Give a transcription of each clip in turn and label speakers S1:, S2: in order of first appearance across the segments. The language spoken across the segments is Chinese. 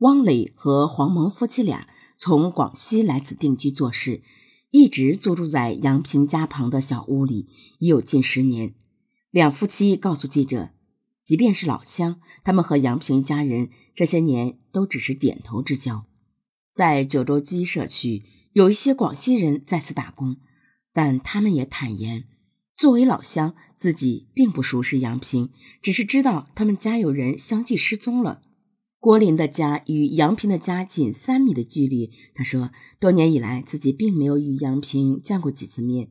S1: 汪磊和黄萌夫妻俩从广西来此定居做事，一直租住在杨平家旁的小屋里，已有近十年。两夫妻告诉记者，即便是老乡，他们和杨平一家人这些年都只是点头之交。在九州基社区，有一些广西人在此打工，但他们也坦言，作为老乡，自己并不熟识杨平，只是知道他们家有人相继失踪了。郭林的家与杨平的家仅三米的距离。他说，多年以来自己并没有与杨平见过几次面，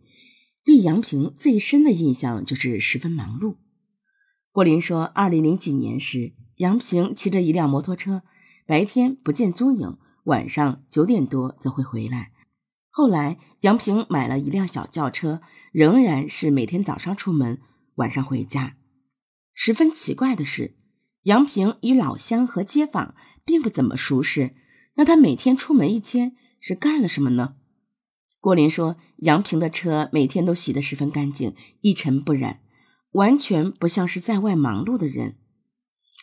S1: 对杨平最深的印象就是十分忙碌。郭林说，二零零几年时，杨平骑着一辆摩托车，白天不见踪影，晚上九点多则会回来。后来，杨平买了一辆小轿车，仍然是每天早上出门，晚上回家。十分奇怪的是。杨平与老乡和街坊并不怎么熟识，那他每天出门一天是干了什么呢？郭林说，杨平的车每天都洗得十分干净，一尘不染，完全不像是在外忙碌的人。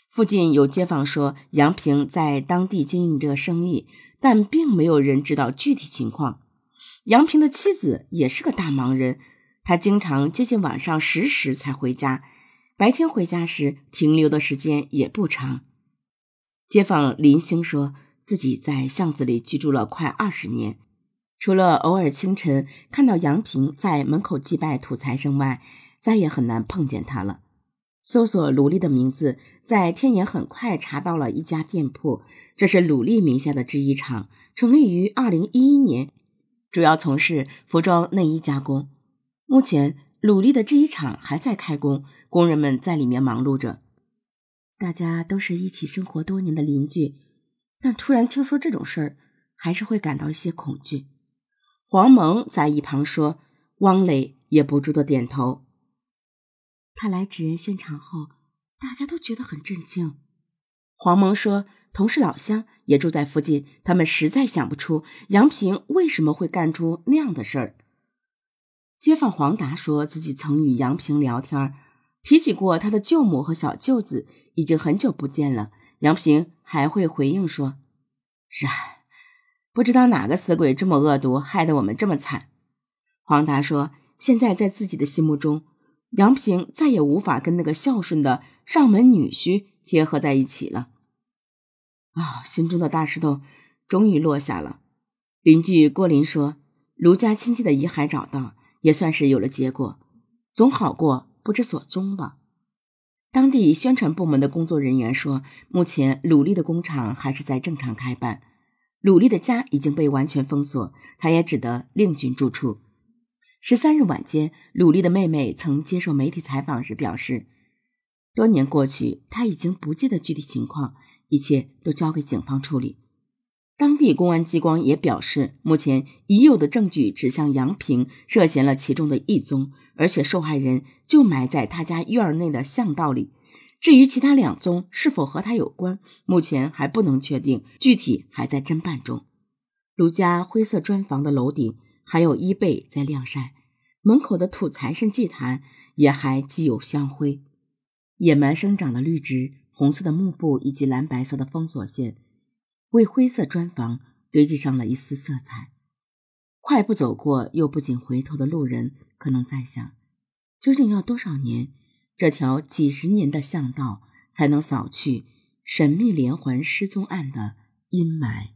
S1: 附近有街坊说，杨平在当地经营着生意，但并没有人知道具体情况。杨平的妻子也是个大忙人，他经常接近晚上十时才回家。白天回家时停留的时间也不长。街坊林星说自己在巷子里居住了快二十年，除了偶尔清晨看到杨平在门口祭拜土财神外，再也很难碰见他了。搜索鲁丽的名字，在天眼很快查到了一家店铺，这是鲁丽名下的制衣厂，成立于二零一一年，主要从事服装内衣加工。目前，鲁丽的制衣厂还在开工。工人们在里面忙碌着，大家都是一起生活多年的邻居，但突然听说这种事儿，还是会感到一些恐惧。黄萌在一旁说，汪磊也不住的点头。他来指认现场后，大家都觉得很震惊。黄萌说，同是老乡，也住在附近，他们实在想不出杨平为什么会干出那样的事儿。街坊黄达说自己曾与杨平聊天。提起过他的舅母和小舅子，已经很久不见了。杨平还会回应说：“是啊，不知道哪个死鬼这么恶毒，害得我们这么惨。”黄达说：“现在在自己的心目中，杨平再也无法跟那个孝顺的上门女婿贴合在一起了。”啊，心中的大石头终于落下了。邻居郭林说：“卢家亲戚的遗骸找到，也算是有了结果，总好过。”不知所踪吧？当地宣传部门的工作人员说，目前鲁丽的工厂还是在正常开办，鲁丽的家已经被完全封锁，他也只得另寻住处。十三日晚间，鲁丽的妹妹曾接受媒体采访时表示，多年过去，他已经不记得具体情况，一切都交给警方处理。当地公安机关也表示，目前已有的证据指向杨平涉嫌了其中的一宗，而且受害人就埋在他家院内的巷道里。至于其他两宗是否和他有关，目前还不能确定，具体还在侦办中。卢家灰色砖房的楼顶还有衣被在晾晒，门口的土财神祭坛也还积有香灰，野蛮生长的绿植、红色的幕布以及蓝白色的封锁线。为灰色砖房堆积上了一丝色彩。快步走过又不禁回头的路人，可能在想：究竟要多少年，这条几十年的巷道才能扫去神秘连环失踪案的阴霾？